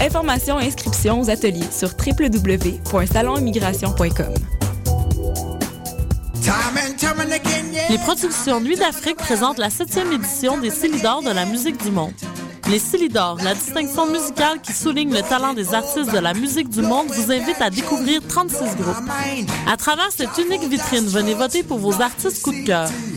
Informations et inscriptions aux ateliers sur www.salonimmigration.com. Les productions Nuit d'Afrique présentent la septième édition des Célidors de la musique du monde. Les Célidors, la distinction musicale qui souligne le talent des artistes de la musique du monde, vous invite à découvrir 36 groupes. À travers cette unique vitrine, venez voter pour vos artistes coup de cœur.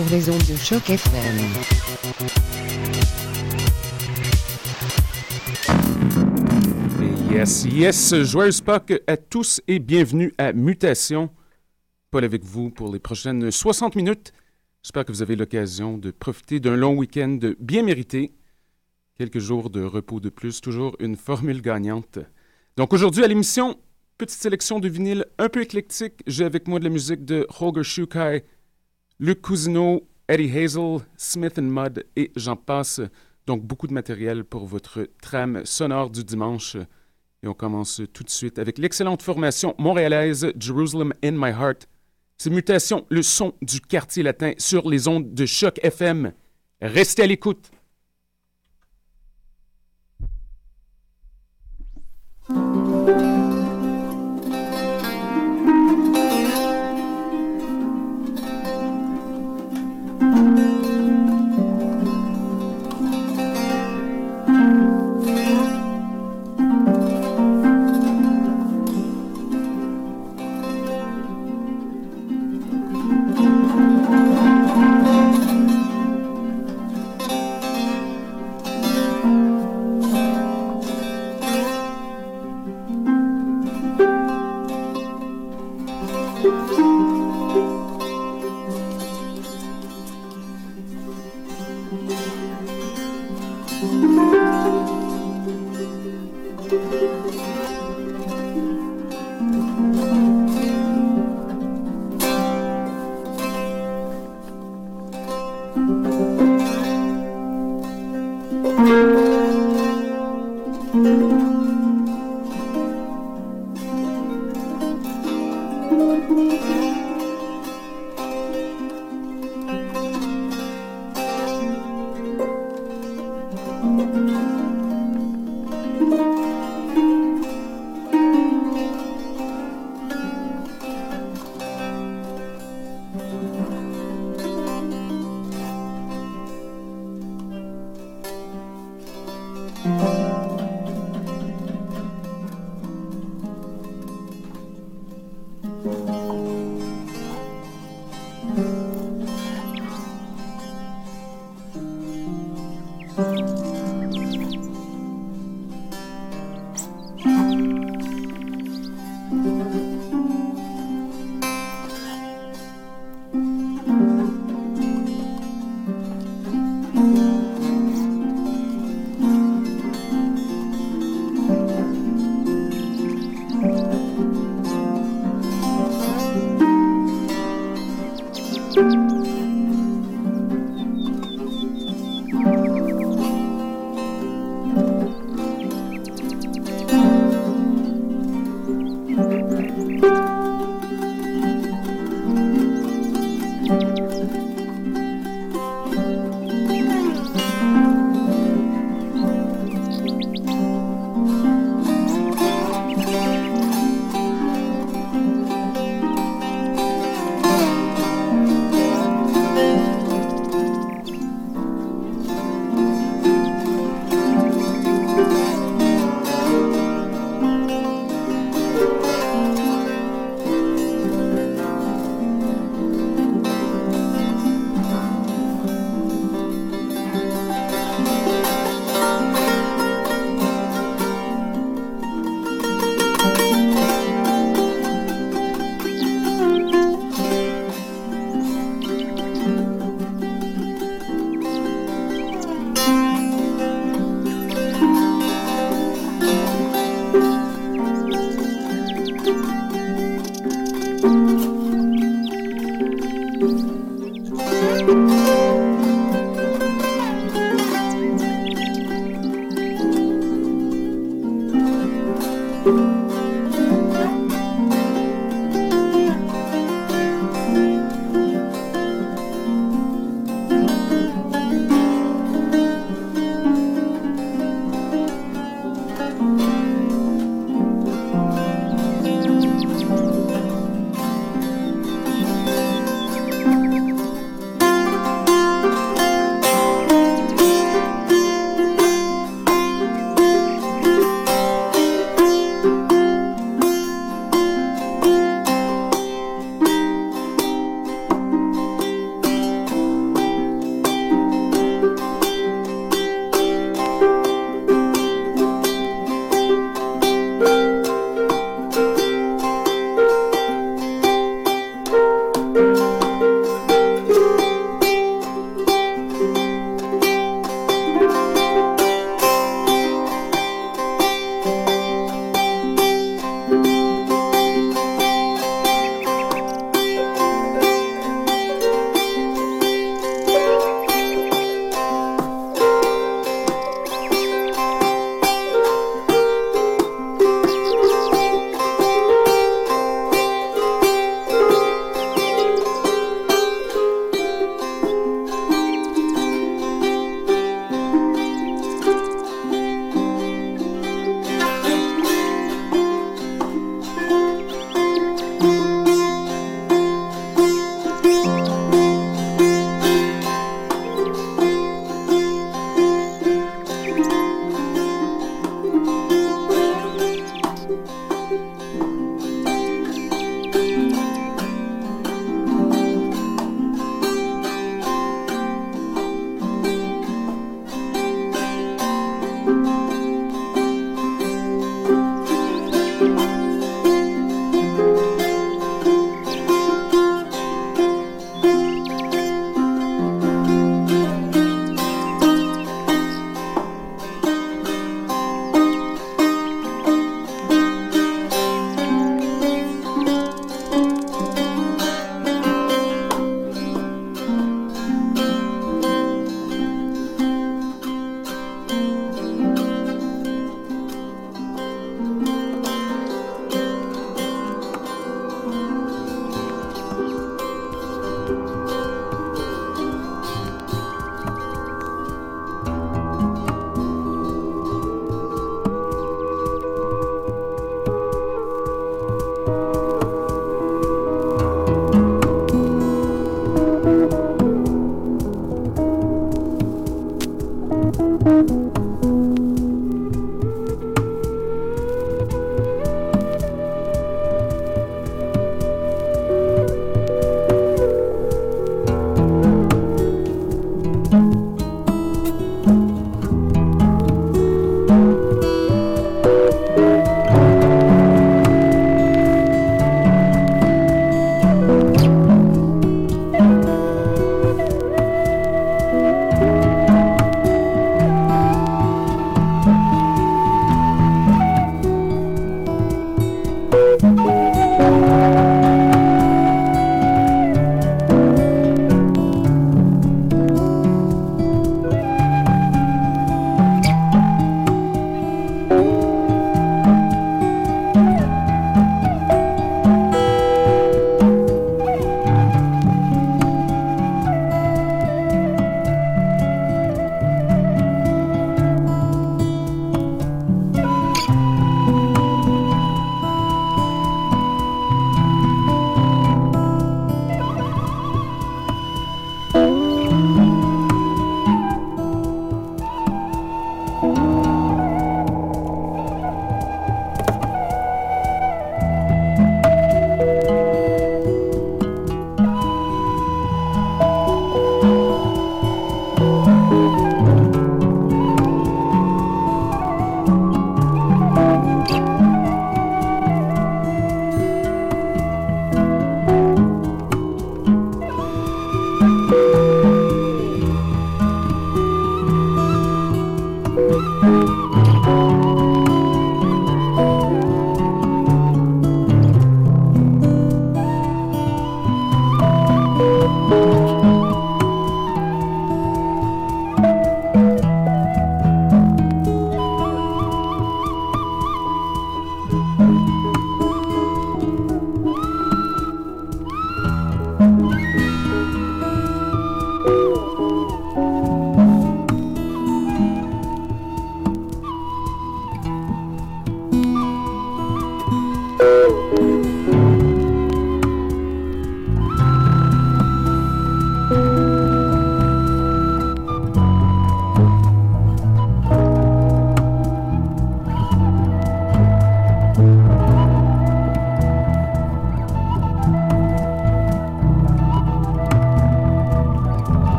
sur les ondes de choc FM. Yes, yes, joyeuse Pâques à tous et bienvenue à Mutation. Paul avec vous pour les prochaines 60 minutes. J'espère que vous avez l'occasion de profiter d'un long week-end bien mérité. Quelques jours de repos de plus, toujours une formule gagnante. Donc aujourd'hui à l'émission, petite sélection de vinyles un peu éclectique. J'ai avec moi de la musique de Holger Shukai, Luc Cousineau, Eddie Hazel, Smith Mudd et j'en passe. Donc beaucoup de matériel pour votre trame sonore du dimanche. Et on commence tout de suite avec l'excellente formation montréalaise Jerusalem in My Heart. C'est Mutation, le son du quartier latin sur les ondes de choc FM. Restez à l'écoute.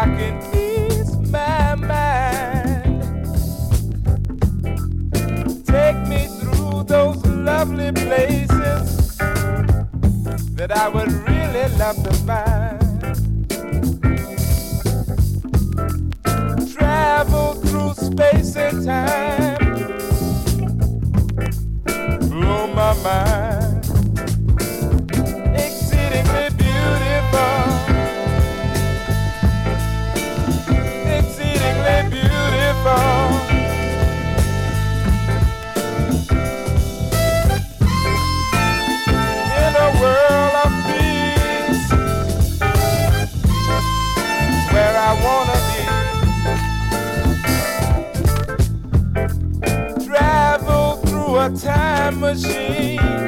Can ease my mind. Take me through those lovely places that I would really love to find. Travel through space and time. Blow my mind. machine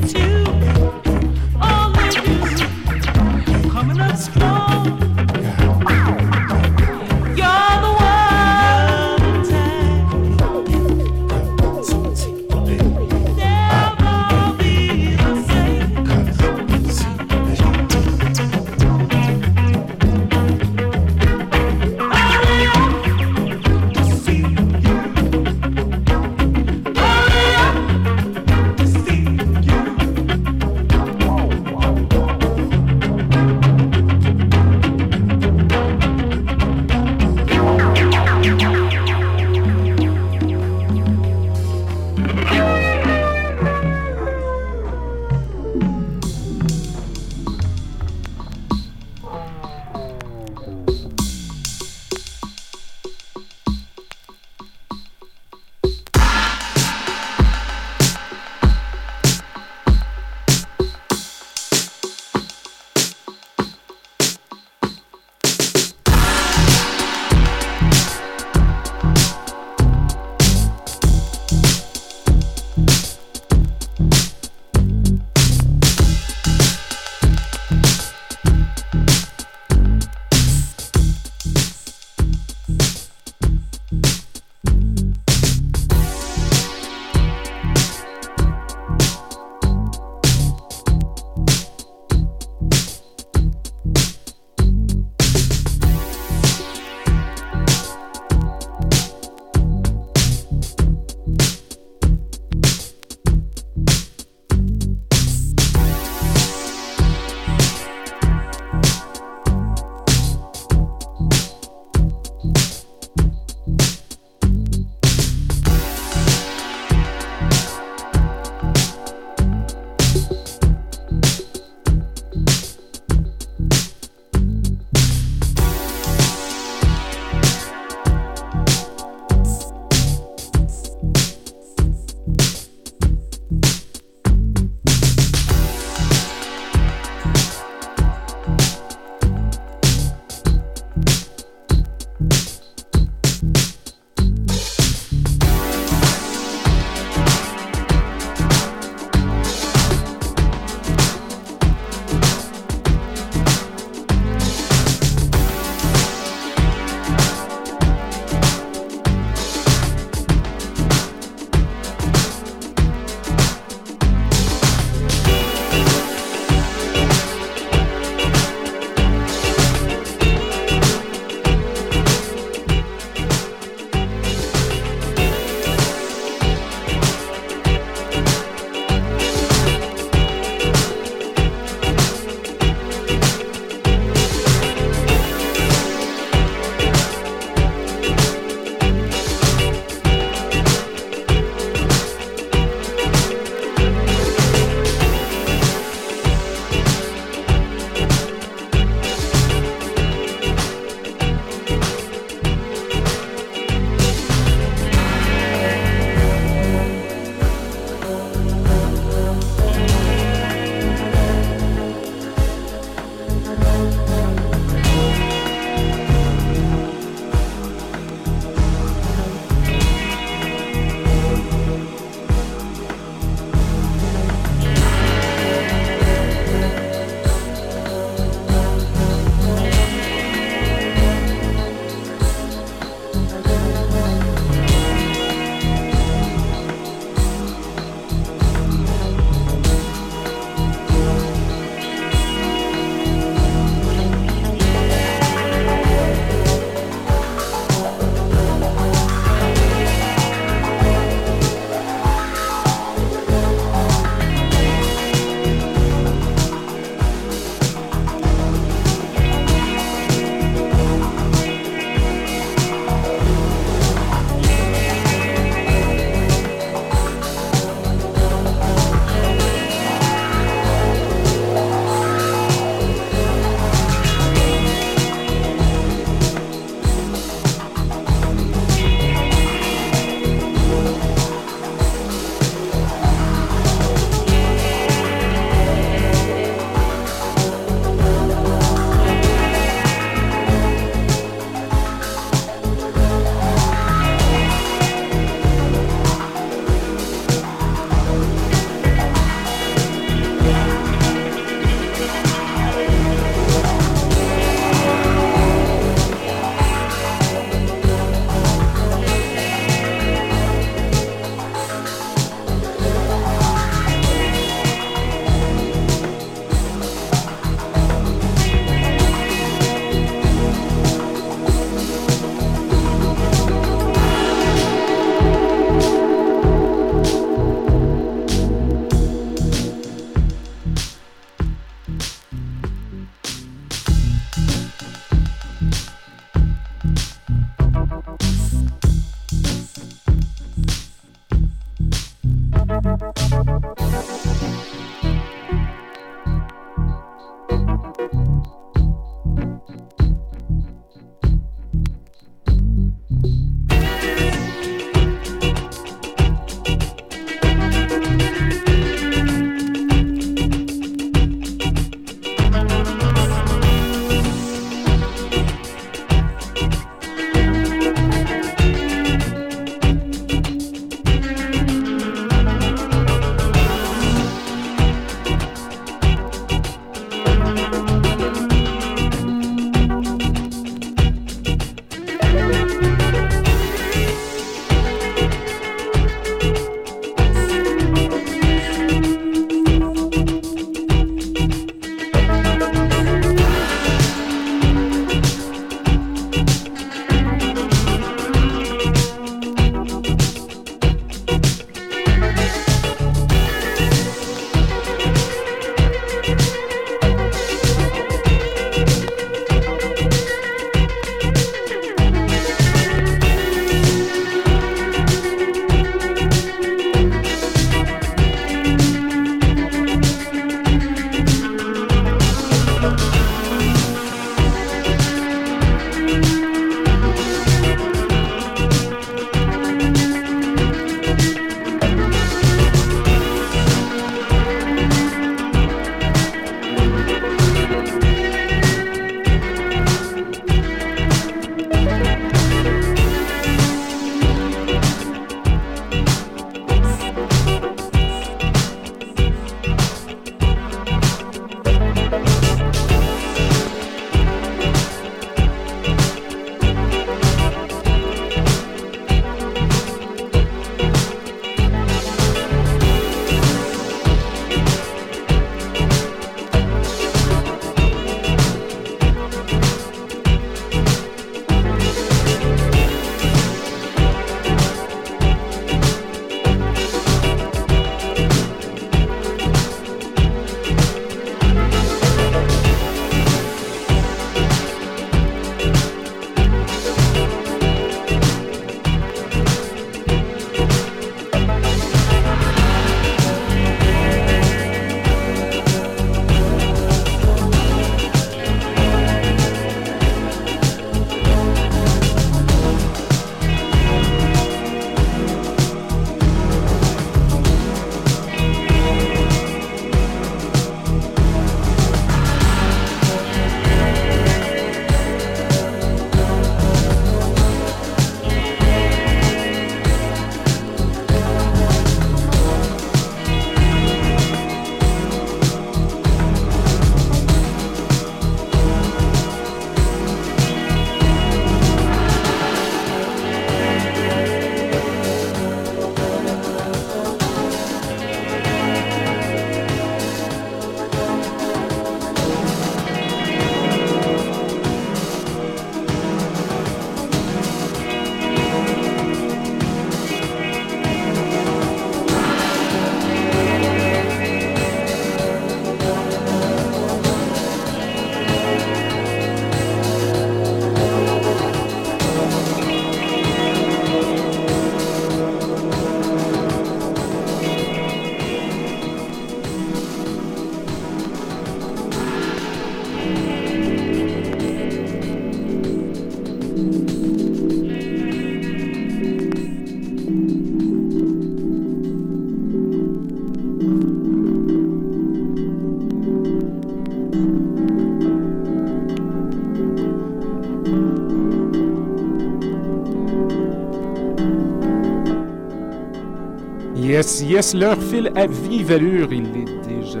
Yes, yes, l'heure file à vive allure. Il est déjà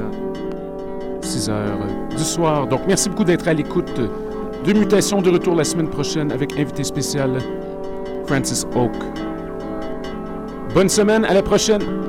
6 heures du soir. Donc, merci beaucoup d'être à l'écoute de Mutation de retour la semaine prochaine avec invité spécial Francis Oak. Bonne semaine, à la prochaine!